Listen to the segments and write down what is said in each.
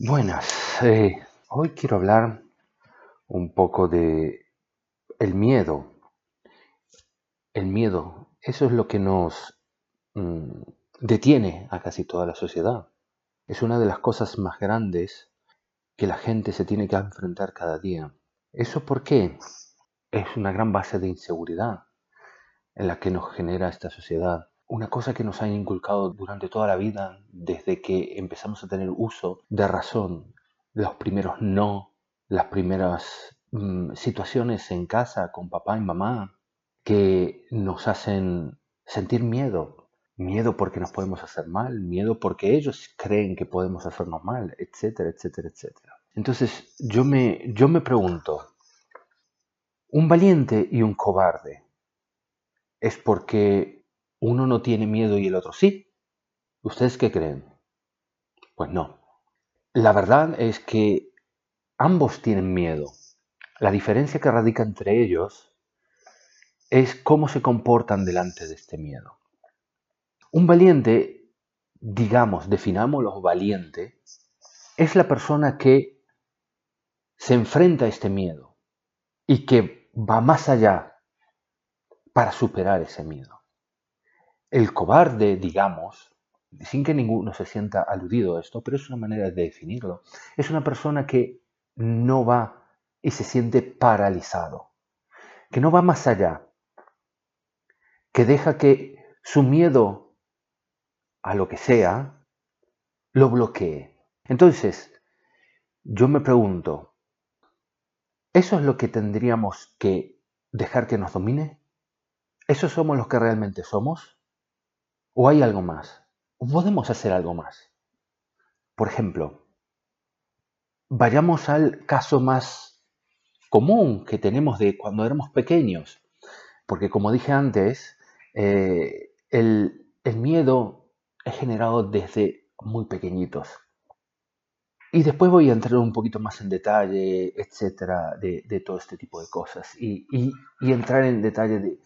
Buenas, eh, hoy quiero hablar un poco de el miedo. El miedo, eso es lo que nos mm, detiene a casi toda la sociedad. Es una de las cosas más grandes que la gente se tiene que enfrentar cada día. ¿Eso por qué? Es una gran base de inseguridad en la que nos genera esta sociedad una cosa que nos han inculcado durante toda la vida, desde que empezamos a tener uso de razón, los primeros no, las primeras mm, situaciones en casa con papá y mamá, que nos hacen sentir miedo, miedo porque nos podemos hacer mal, miedo porque ellos creen que podemos hacernos mal, etcétera, etcétera, etcétera. Entonces yo me, yo me pregunto, un valiente y un cobarde es porque uno no tiene miedo y el otro sí. ¿Ustedes qué creen? Pues no. La verdad es que ambos tienen miedo. La diferencia que radica entre ellos es cómo se comportan delante de este miedo. Un valiente, digamos, definámoslo valiente, es la persona que se enfrenta a este miedo y que va más allá para superar ese miedo. El cobarde, digamos, sin que ninguno se sienta aludido a esto, pero es una manera de definirlo, es una persona que no va y se siente paralizado, que no va más allá, que deja que su miedo a lo que sea lo bloquee. Entonces, yo me pregunto, ¿eso es lo que tendríamos que dejar que nos domine? ¿Eso somos los que realmente somos? ¿O hay algo más? ¿O podemos hacer algo más? Por ejemplo, vayamos al caso más común que tenemos de cuando éramos pequeños. Porque como dije antes, eh, el, miedo es generado desde muy pequeñitos. Y después voy a entrar un poquito más en detalle, etcétera, de, todo este tipo de cosas. Y, entrar en detalle de,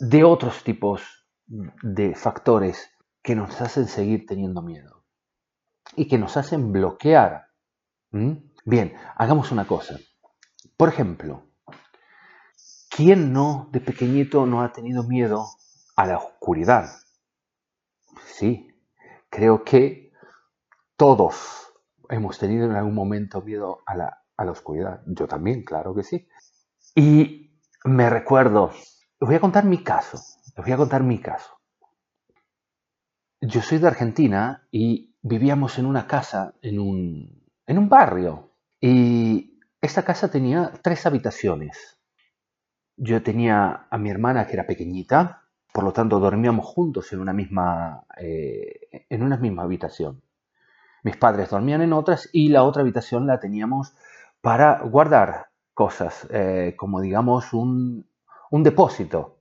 de otros tipos de factores que nos hacen seguir teniendo miedo y que nos hacen bloquear. Bien, hagamos una cosa. Por ejemplo, ¿quién no de pequeñito no ha tenido miedo a la oscuridad? Sí, creo que todos hemos tenido en algún momento miedo a la, a la oscuridad. Yo también, claro que sí. Y me recuerdo, voy a contar mi caso. Les voy a contar mi caso. Yo soy de Argentina y vivíamos en una casa, en un, en un barrio. Y esta casa tenía tres habitaciones. Yo tenía a mi hermana que era pequeñita, por lo tanto dormíamos juntos en una misma, eh, en una misma habitación. Mis padres dormían en otras y la otra habitación la teníamos para guardar cosas, eh, como digamos un, un depósito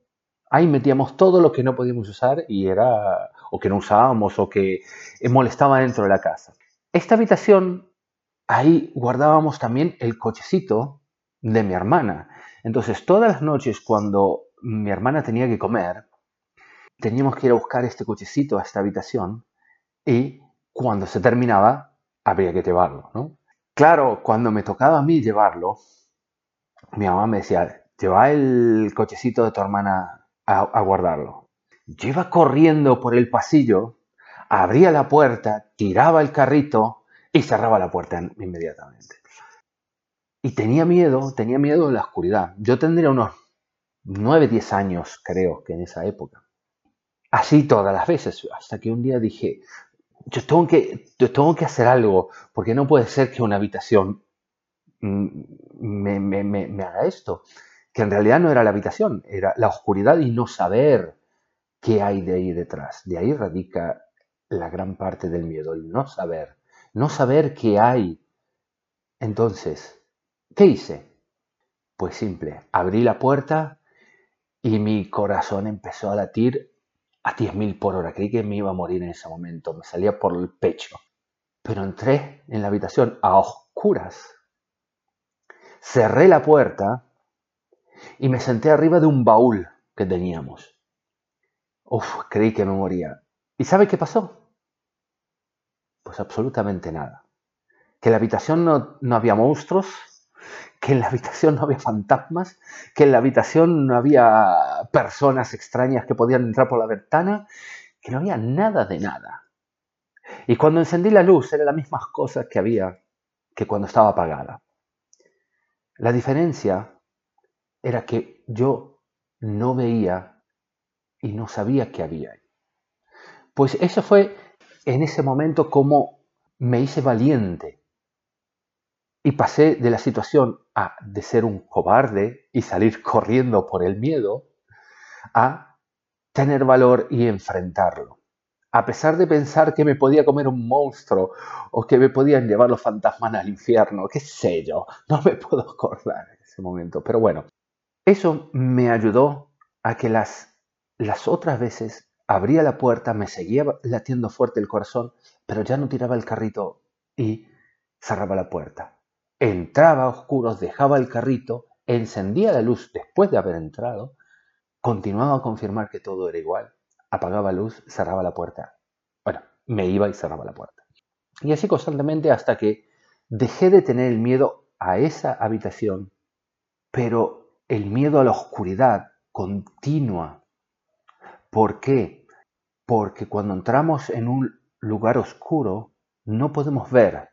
ahí metíamos todo lo que no podíamos usar y era, o que no usábamos, o que molestaba dentro de la casa. Esta habitación, ahí guardábamos también el cochecito de mi hermana. Entonces, todas las noches cuando mi hermana tenía que comer, teníamos que ir a buscar este cochecito a esta habitación y cuando se terminaba, habría que llevarlo, ¿no? Claro, cuando me tocaba a mí llevarlo, mi mamá me decía, lleva el cochecito de tu hermana a, guardarlo. Yo iba corriendo por el pasillo, abría la puerta, tiraba el carrito y cerraba la puerta inmediatamente. Y tenía miedo, tenía miedo de la oscuridad. Yo tendría unos 9, 10 años, creo que en esa época. Así todas las veces, hasta que un día dije, yo tengo que, yo tengo que hacer algo, porque no puede ser que una habitación mm, me, me haga esto que en realidad no era la habitación, era la oscuridad y no saber qué hay de ahí detrás. De ahí radica la gran parte del miedo, el no saber, no saber qué hay. Entonces, ¿qué hice? Pues simple, abrí la puerta y mi corazón empezó a latir a 10.000 por hora. Creí que me iba a morir en ese momento, me salía por el pecho. Pero entré en la habitación a oscuras, cerré la puerta y me senté arriba de un baúl que teníamos. Uf, creí que me moría. ¿Y sabe qué pasó? Pues absolutamente nada. que en la habitación no, no había monstruos, que en la habitación no había fantasmas, que en la habitación no había personas extrañas que podían entrar por la ventana, que no había nada de nada. Y cuando encendí la luz eran las mismas cosas que había que cuando estaba apagada. La diferencia era que yo no veía y no sabía qué había ahí. Pues eso fue en ese momento como me hice valiente y pasé de la situación de ser un cobarde y salir corriendo por el miedo a tener valor y enfrentarlo. A pesar de pensar que me podía comer un monstruo o que me podían llevar los fantasmas al infierno, qué sé yo, no me puedo acordar en ese momento. Pero bueno, eso me ayudó a que las, las otras veces abría la puerta, me seguía latiendo fuerte el corazón, pero ya no tiraba el carrito y cerraba la puerta. Entraba a oscuros, dejaba el carrito, encendía la luz después de haber entrado, continuaba a confirmar que todo era igual, apagaba luz, cerraba la puerta. Bueno, me iba y cerraba la puerta. Y así constantemente hasta que dejé de tener el miedo a esa habitación, pero el miedo a la oscuridad continua. ¿Por qué? porque cuando entramos en un lugar oscuro no podemos ver.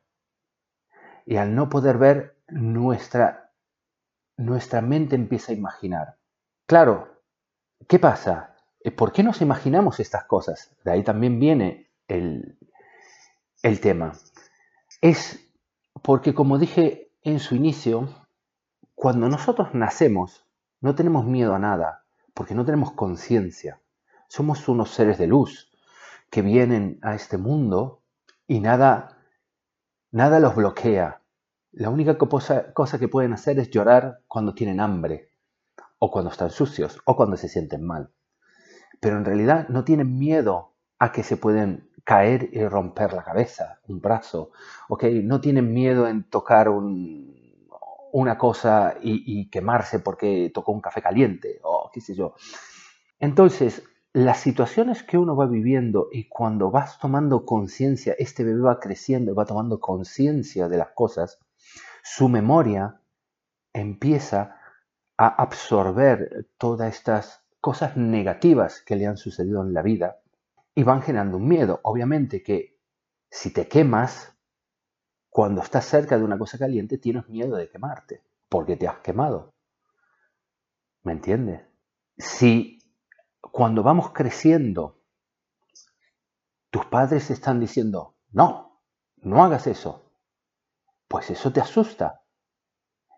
Y al no poder ver, nuestra, nuestra mente empieza a imaginar. Claro, ¿qué pasa? Eh, ¿Por qué nos imaginamos estas cosas? De ahí también viene el, el tema. Es porque, como dije en su inicio, cuando nosotros nacemos, no tenemos miedo a nada, porque no tenemos conciencia. Somos unos seres de luz que vienen a este mundo y nada, nada los bloquea. La única cosa, que pueden hacer es llorar cuando tienen hambre, o cuando están sucios, o cuando se sienten mal. Pero en realidad no tienen miedo a que se pueden caer y romper la cabeza, un brazo, ¿ok? No tienen miedo en tocar una cosa y, quemarse porque tocó un café caliente o qué sé yo. Entonces, las situaciones que uno va viviendo y cuando vas tomando conciencia, este bebé va creciendo y va tomando conciencia de las cosas, su memoria empieza a absorber todas estas cosas negativas que le han sucedido en la vida y van generando un miedo. Obviamente que si te quemas, cuando estás cerca de una cosa caliente, tienes miedo de quemarte, porque te has quemado. ¿Me entiendes? Si cuando vamos creciendo, tus padres están diciendo, no, no hagas eso. Pues eso te asusta.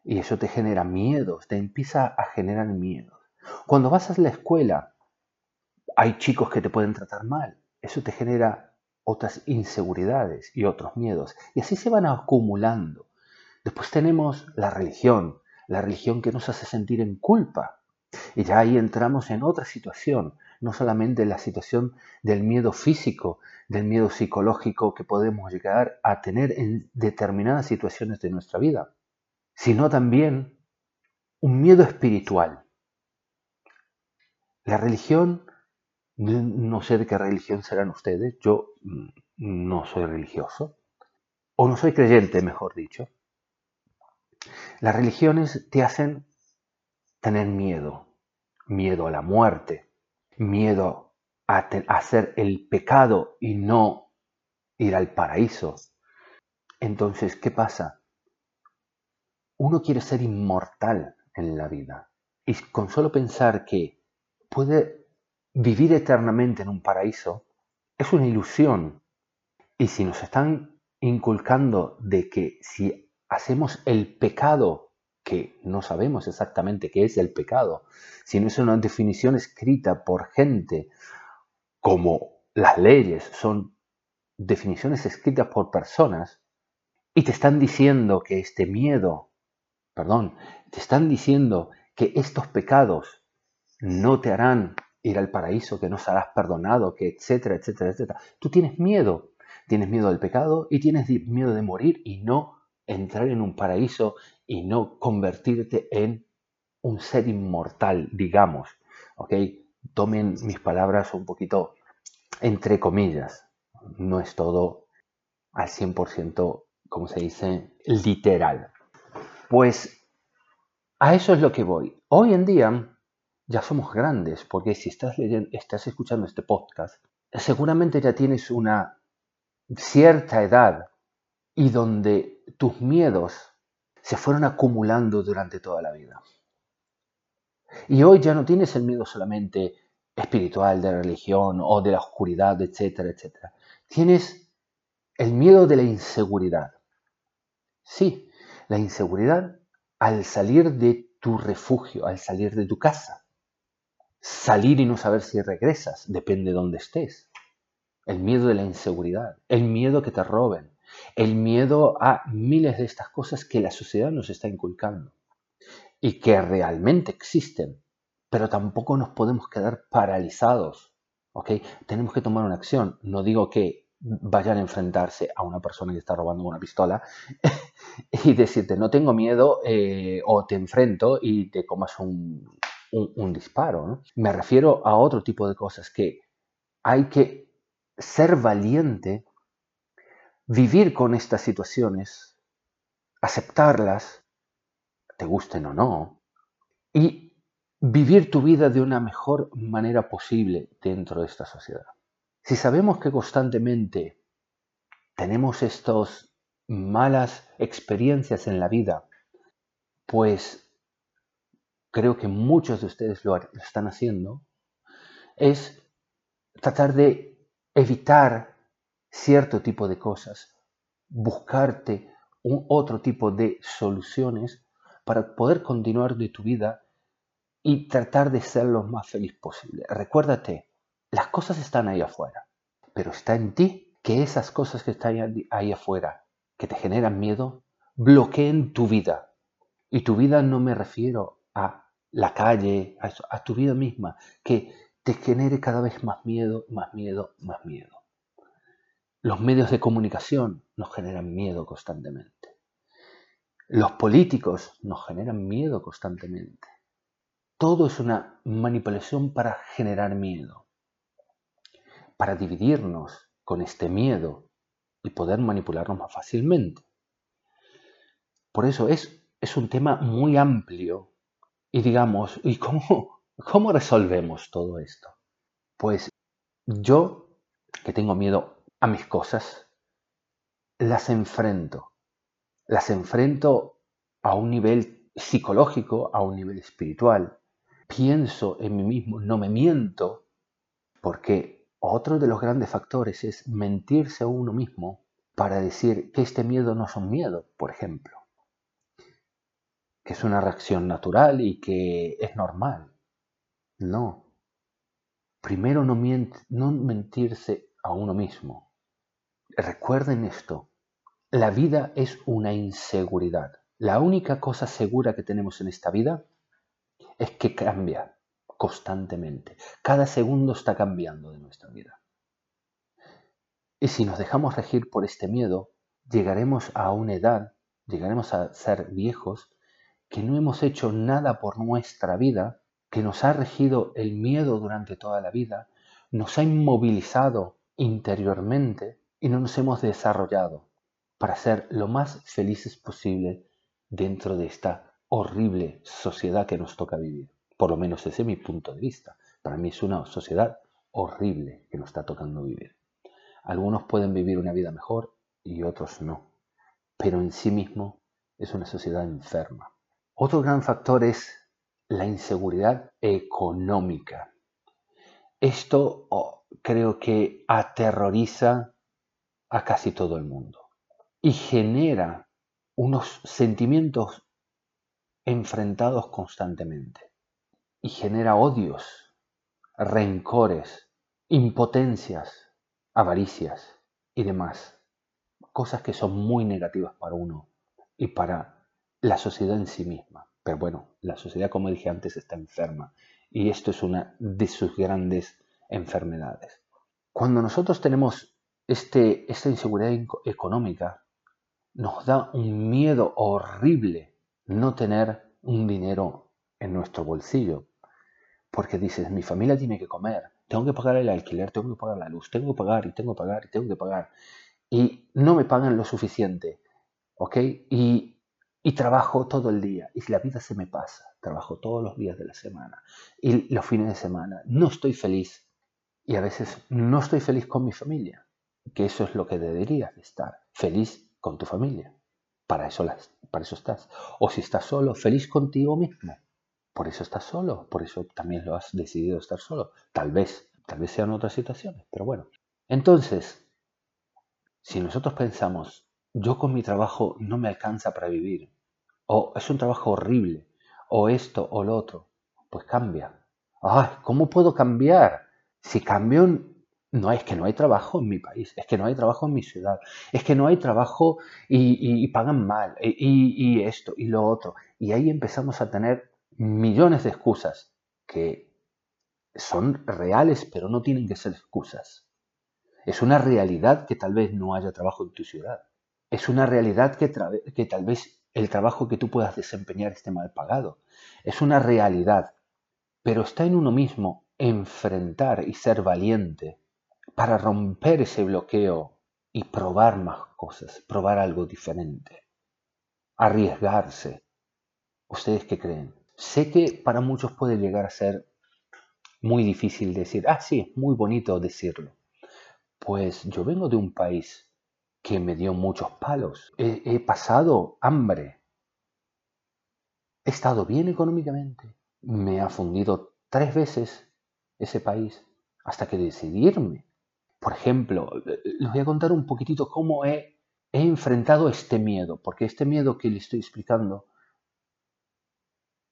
Y eso te genera miedos, te empieza a generar miedos. Cuando vas a la escuela, hay chicos que te pueden tratar mal. Eso te genera otras inseguridades y otros miedos. Y así se van acumulando. Después tenemos la religión, la religión que nos hace sentir en culpa. Y ya ahí entramos en otra situación, no solamente la situación del miedo físico, del miedo psicológico que podemos llegar a tener en determinadas situaciones de nuestra vida, sino también un miedo espiritual. La religión, no sé de qué religión serán ustedes, yo mm, no soy religioso, o no soy creyente, mejor dicho. Las religiones te hacen tener miedo, miedo a la muerte, miedo a, hacer el pecado y no ir al paraíso. Entonces, ¿qué pasa? Uno quiere ser inmortal en la vida y con solo pensar que puede vivir eternamente en un paraíso es una ilusión. Y si nos están inculcando de que si hacemos el pecado que no sabemos exactamente qué es el pecado, sino es una definición escrita por gente como las leyes son definiciones escritas por personas y te están diciendo que este miedo, perdón, te están diciendo que estos pecados no te harán ir al paraíso, que no serás perdonado, que etcétera, etcétera, etcétera. Tú tienes miedo, tienes miedo del pecado y tienes miedo de morir y no entrar en un paraíso y no convertirte en un ser inmortal, digamos. ¿Ok? Tomen mis palabras un poquito entre comillas. No es todo al 100% como se dice, literal. Pues a eso es lo que voy. Hoy en día ya somos grandes, porque si estás leyendo, estás escuchando este podcast, seguramente ya tienes una cierta edad y donde tus miedos se fueron acumulando durante toda la vida. Y hoy ya no tienes el miedo solamente espiritual de religión o de la oscuridad, etcétera, etcétera. Tienes el miedo de la inseguridad. Sí, la inseguridad al salir de tu refugio, al salir de tu casa. Salir y no saber si regresas, depende de dónde estés. El miedo de la inseguridad, el miedo que te roben, el miedo a miles de estas cosas que la sociedad nos está inculcando y que realmente existen, pero tampoco nos podemos quedar paralizados. ¿ok? Tenemos que tomar una acción. No digo que vayan a enfrentarse a una persona que está robando una pistola y decirte no tengo miedo eh, o te enfrento y te comas un, un, disparo. Me refiero a otro tipo de cosas que hay que ser valiente, vivir con estas situaciones, aceptarlas, te gusten o no, y vivir tu vida de una mejor manera posible dentro de esta sociedad. Si sabemos que constantemente tenemos estas malas experiencias en la vida, pues creo que muchos de ustedes lo están haciendo, es tratar de evitar cierto tipo de cosas, buscarte un otro tipo de soluciones para poder continuar de tu vida y tratar de ser lo más feliz posible. Recuérdate, las cosas están ahí afuera, pero está en ti que esas cosas que están ahí afuera, que te generan miedo, bloqueen tu vida. Y tu vida no me refiero a la calle, a, tu vida misma, que te genere cada vez más miedo, más miedo, más miedo. Los medios de comunicación nos generan miedo constantemente. Los políticos nos generan miedo constantemente. Todo es una manipulación para generar miedo, para dividirnos con este miedo y poder manipularnos más fácilmente. Por eso es, es un tema muy amplio y digamos, ¿y cómo, cómo resolvemos todo esto? Pues yo, que tengo miedo a mis cosas, las enfrento. Las enfrento a un nivel psicológico, a un nivel espiritual. Pienso en mí mismo, no me miento, porque otro de los grandes factores es mentirse a uno mismo para decir que este miedo no es un miedo, por ejemplo que es una reacción natural y que es normal. No. Primero no, no mentirse a uno mismo. Recuerden esto. La vida es una inseguridad. La única cosa segura que tenemos en esta vida es que cambia constantemente. Cada segundo está cambiando de nuestra vida. Y si nos dejamos regir por este miedo, llegaremos a una edad, llegaremos a ser viejos que no hemos hecho nada por nuestra vida, que nos ha regido el miedo durante toda la vida, nos ha inmovilizado interiormente y no nos hemos desarrollado para ser lo más felices posible dentro de esta horrible sociedad que nos toca vivir. Por lo menos ese es mi punto de vista. Para mí es una sociedad horrible que nos está tocando vivir. Algunos pueden vivir una vida mejor y otros no. Pero en sí mismo es una sociedad enferma. Otro gran factor es la inseguridad económica. Esto oh, creo que aterroriza a casi todo el mundo y genera unos sentimientos enfrentados constantemente y genera odios, rencores, impotencias, avaricias y demás, cosas que son muy negativas para uno y para la sociedad en sí misma. Pero bueno, la sociedad, como dije antes, está enferma y esto es una de sus grandes enfermedades. Cuando nosotros tenemos este, esta inseguridad económica, nos da un miedo horrible no tener un dinero en nuestro bolsillo. Porque dices, mi familia tiene que comer, tengo que pagar el alquiler, tengo que pagar la luz, tengo que pagar y tengo que pagar y tengo que pagar. Y no me pagan lo suficiente ¿ok? Y, y trabajo todo el día y la vida se me pasa. Trabajo todos los días de la semana y los fines de semana. No estoy feliz y a veces no estoy feliz con mi familia, que eso es lo que deberías de estar, feliz con tu familia. Para eso, las, para eso estás. O si estás solo, feliz contigo mismo. Por eso estás solo, por eso también lo has decidido estar solo. Tal vez, tal vez sean otras situaciones, pero bueno. Entonces, si nosotros pensamos, yo con mi trabajo no me alcanza para vivir, o es un trabajo horrible, o esto o lo otro, pues cambia. Ay, ¿cómo puedo cambiar? Si cambio, no es que no hay trabajo en mi país, es que no hay trabajo en mi ciudad, es que no hay trabajo y, pagan mal, y, esto y lo otro. Y ahí empezamos a tener millones de excusas que son reales, pero no tienen que ser excusas. Es una realidad que tal vez no haya trabajo en tu ciudad. Es una realidad que, tal vez el trabajo que tú puedas desempeñar esté mal pagado. Es una realidad, pero está en uno mismo enfrentar y ser valiente para romper ese bloqueo y probar más cosas, probar algo diferente, arriesgarse. ¿Ustedes qué creen? Sé que para muchos puede llegar a ser muy difícil decir, ah, sí, es muy bonito decirlo. Pues yo vengo de un país que me dio muchos palos. He, pasado hambre. He estado bien económicamente. Me ha fundido tres veces ese país hasta que decidirme. Por ejemplo, les voy a contar un poquitito cómo he, enfrentado este miedo, porque este miedo que le estoy explicando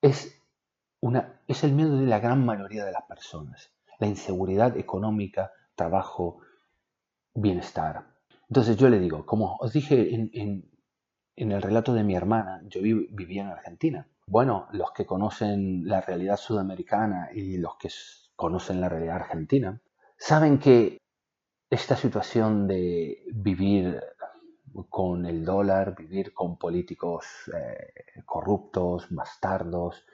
es, es el miedo de la gran mayoría de las personas, la inseguridad económica, trabajo, bienestar. Entonces yo le digo, como os dije en, el relato de mi hermana, yo vivía en Argentina. Bueno, los que conocen la realidad sudamericana y los que conocen la realidad argentina, saben que esta situación de vivir con el dólar, vivir con políticos eh, corruptos, bastardos,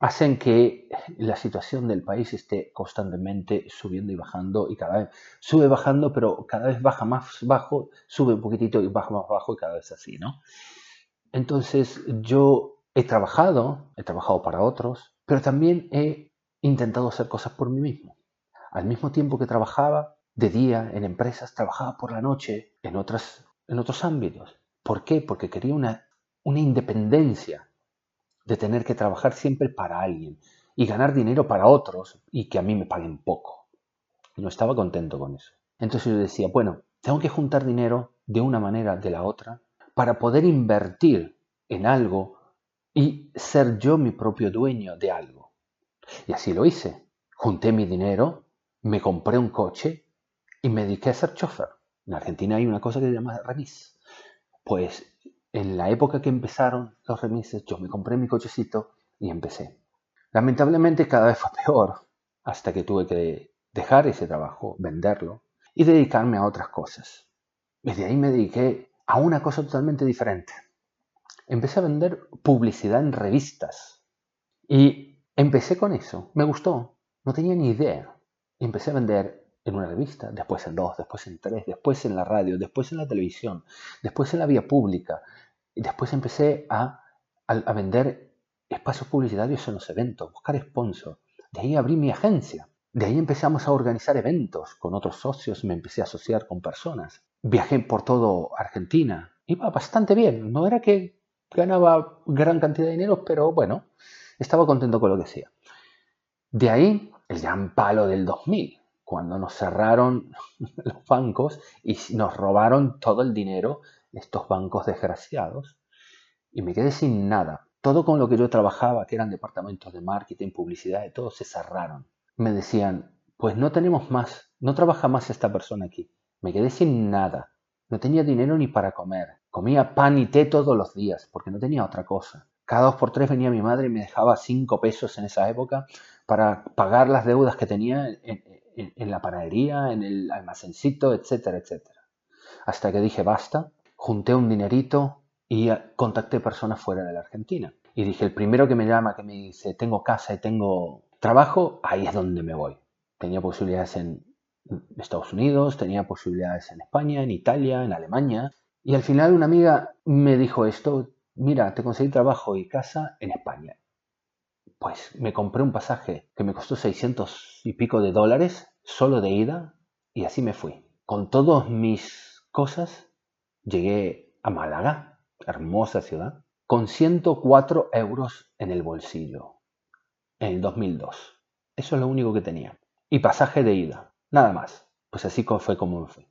hacen que la situación del país esté constantemente subiendo y bajando y cada vez sube bajando, pero cada vez baja más bajo, sube un poquitito y baja más bajo y cada vez así, ¿no? Entonces yo he trabajado, he trabajado para otros, pero también he intentado hacer cosas por mí mismo. Al mismo tiempo que trabajaba de día en empresas, trabajaba por la noche en, otras, en otros ámbitos. ¿Por qué? Porque quería una, una independencia de tener que trabajar siempre para alguien y ganar dinero para otros y que a mí me paguen poco. No estaba contento con eso. Entonces yo decía, bueno, tengo que juntar dinero de una manera de la otra para poder invertir en algo y ser yo mi propio dueño de algo. Y así lo hice. Junté mi dinero, me compré un coche y me dediqué a ser chofer. En Argentina hay una cosa que se llama remis. Pues en la época que empezaron los remises, yo me compré mi cochecito y empecé. Lamentablemente cada vez fue peor hasta que tuve que dejar ese trabajo, venderlo y dedicarme a otras cosas. Desde ahí me dediqué a una cosa totalmente diferente. Empecé a vender publicidad en revistas y Empecé con eso, me gustó, no tenía ni idea. Empecé a vender en una revista, después en dos, después en tres, después en la radio, después en la televisión, después en la vía pública. Y después empecé a, a, vender espacios publicitarios en los eventos, buscar sponsor. De ahí abrí mi agencia. De ahí empezamos a organizar eventos con otros socios, me empecé a asociar con personas. Viajé por todo Argentina. Iba bastante bien. No era que ganaba gran cantidad de dinero, pero bueno, estaba contento con lo que hacía. De ahí el gran palo del 2000, cuando nos cerraron los bancos y nos robaron todo el dinero, estos bancos desgraciados, y me quedé sin nada. Todo con lo que yo trabajaba, que eran departamentos de marketing, publicidad y todo, se cerraron. Me decían, pues no tenemos más, no trabaja más esta persona aquí. Me quedé sin nada. No tenía dinero ni para comer. Comía pan y té todos los días, porque no tenía otra cosa. Cada dos por tres venía mi madre y me dejaba cinco pesos en esa época para pagar las deudas que tenía en, la panadería, en el almacencito, etcétera, etcétera. Hasta que dije basta, junté un dinerito y contacté personas fuera de la Argentina. Y dije, el primero que me llama, que me dice, tengo casa y tengo trabajo, ahí es donde me voy. Tenía posibilidades en Estados Unidos, tenía posibilidades en España, en Italia, en Alemania, Y al final una amiga me dijo esto, mira, te conseguí trabajo y casa en España. Pues me compré un pasaje que me costó 600 y pico de dólares solo de ida y así me fui. Con todas mis cosas llegué a Málaga, hermosa ciudad, con 104 euros en el bolsillo en el 2002. Eso es lo único que tenía. Y pasaje de ida, nada más. Pues así fue como me fui.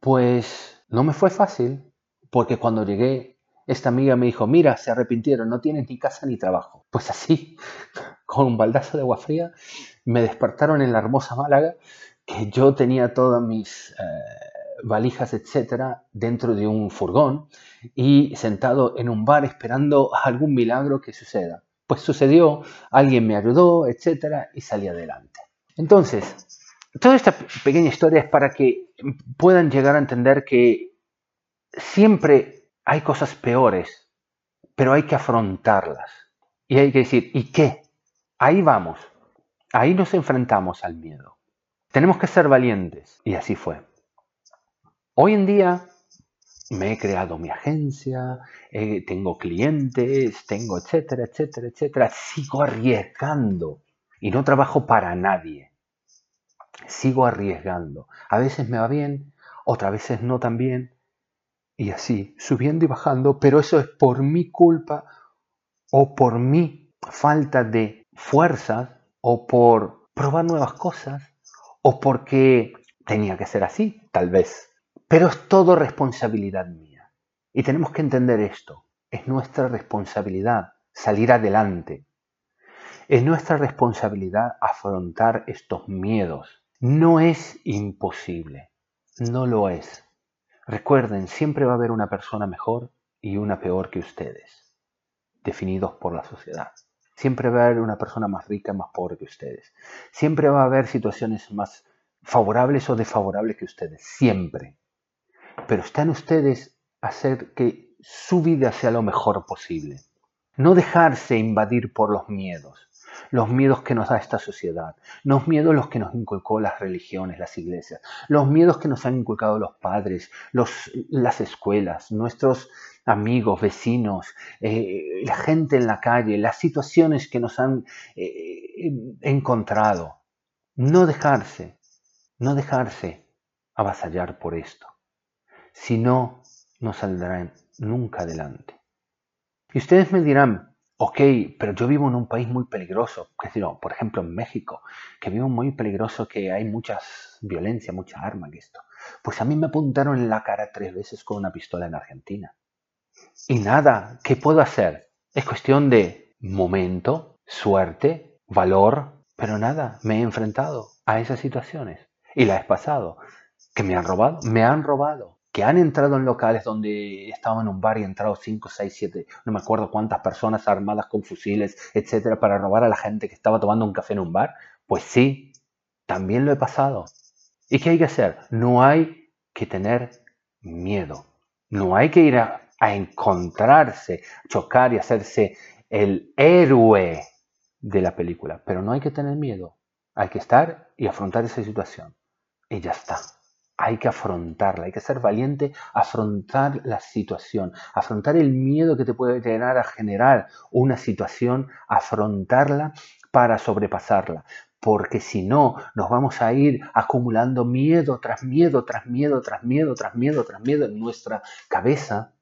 Pues no me fue fácil, porque cuando llegué, esta amiga me dijo, mira, se arrepintieron, no tienen ni casa ni trabajo. Pues así, con un baldazo de agua fría, me despertaron en la hermosa Málaga, que yo tenía todas mis eh, valijas, etcétera, dentro de un furgón y sentado en un bar esperando algún milagro que suceda. Pues sucedió, alguien me ayudó, etcétera, y salí adelante. Entonces, toda esta pequeña historia es para que puedan llegar a entender que siempre hay cosas peores, pero hay que afrontarlas. Y hay que decir, ¿y qué? Ahí vamos. Ahí nos enfrentamos al miedo. Tenemos que ser valientes. Y así fue. Hoy en día me he creado mi agencia, eh, tengo clientes, tengo etcétera, etcétera, etcétera. Sigo arriesgando y no trabajo para nadie. Sigo arriesgando. A veces me va bien, otras veces no tan bien. Y así, subiendo y bajando, pero eso es por mi culpa o por mi falta de fuerzas o por probar nuevas cosas o porque tenía que ser así, tal vez. Pero es todo responsabilidad mía. Y tenemos que entender esto. Es nuestra responsabilidad salir adelante. Es nuestra responsabilidad afrontar estos miedos. No es imposible. No lo es. Recuerden, siempre va a haber una persona mejor y una peor que ustedes, definidos por la sociedad. Siempre va a haber una persona más rica, más pobre que ustedes. Siempre va a haber situaciones más favorables o desfavorables que ustedes. Siempre. Pero están ustedes a hacer que su vida sea lo mejor posible. No dejarse invadir por los miedos los miedos que nos da esta sociedad, los miedos los que nos inculcó las religiones, las iglesias, los miedos que nos han inculcado los padres, las escuelas, nuestros amigos, vecinos, eh, la gente en la calle, las situaciones que nos han eh, encontrado. No dejarse, no dejarse avasallar por esto si no, no saldrán nunca adelante. Y ustedes me dirán, ok, pero yo vivo en un país muy peligroso, es decir, por ejemplo en México, que vivo muy peligroso, que hay mucha violencia, mucha arma que esto. Pues a mí me apuntaron en la cara tres veces con una pistola en Argentina. Y nada, ¿qué puedo hacer? Es cuestión de momento, suerte, valor, pero nada, me he enfrentado a esas situaciones y la he pasado. ¿Que me han robado? Me han robado que han entrado en locales donde estaban en un bar y han entrado 5, 6, 7, no me acuerdo cuántas personas armadas con fusiles, etcétera, para robar a la gente que estaba tomando un café en un bar. Pues sí, también lo he pasado. ¿Y qué hay que hacer? No hay que tener miedo. No hay que ir a, a encontrarse, chocar y hacerse el héroe de la película. Pero no hay que tener miedo. Hay que estar y afrontar esa situación. Y ya está hay que afrontarla, hay que ser valiente, afrontar la situación, afrontar el miedo que te puede llegar a generar una situación, afrontarla para sobrepasarla. Porque si no, nos vamos a ir acumulando miedo tras miedo, tras miedo, tras miedo, tras miedo, tras miedo en nuestra cabeza,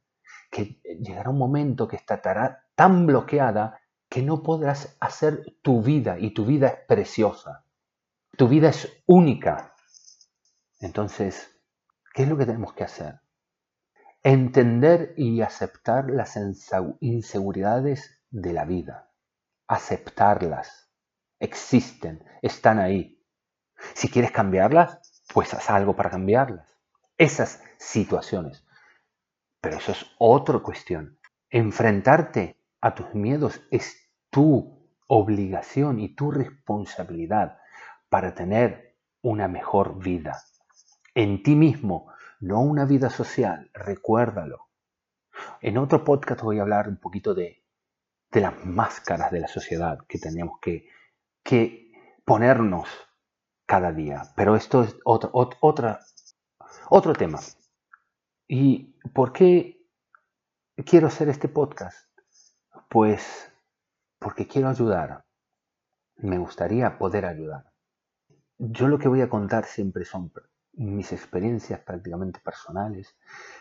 que llegará un momento que estará tan bloqueada que no podrás hacer tu vida y tu vida es preciosa. Tu vida es única, entonces, ¿qué es lo que tenemos que hacer? Entender y aceptar las inseguridades de la vida. Aceptarlas. Existen, están ahí. Si quieres cambiarlas, pues haz algo para cambiarlas. Esas situaciones. Pero eso es otra cuestión. Enfrentarte a tus miedos es tu obligación y tu responsabilidad para tener una mejor vida en ti mismo, no una vida social, recuérdalo. En otro podcast voy a hablar un poquito de, las máscaras de la sociedad que tenemos que, ponernos cada día, pero esto es otro, otro tema. ¿Y por qué quiero hacer este podcast? Pues porque quiero ayudar. Me gustaría poder ayudar. Yo lo que voy a contar siempre son mis experiencias prácticamente personales,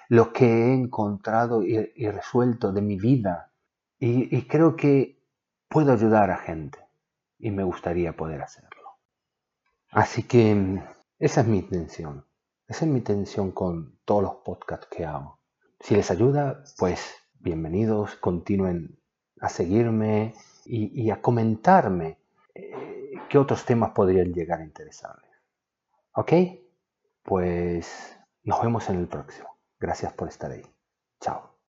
lo que he encontrado y, resuelto de mi vida. Y, creo que puedo ayudar a gente y me gustaría poder hacerlo. Así que esa es mi intención. Esa es mi intención con todos los podcasts que hago. Si les ayuda, pues bienvenidos, continúen a seguirme y, a comentarme eh, qué otros temas podrían llegar a interesarles. ¿Ok? Pues nos vemos en el próximo. Gracias por estar ahí. Chao.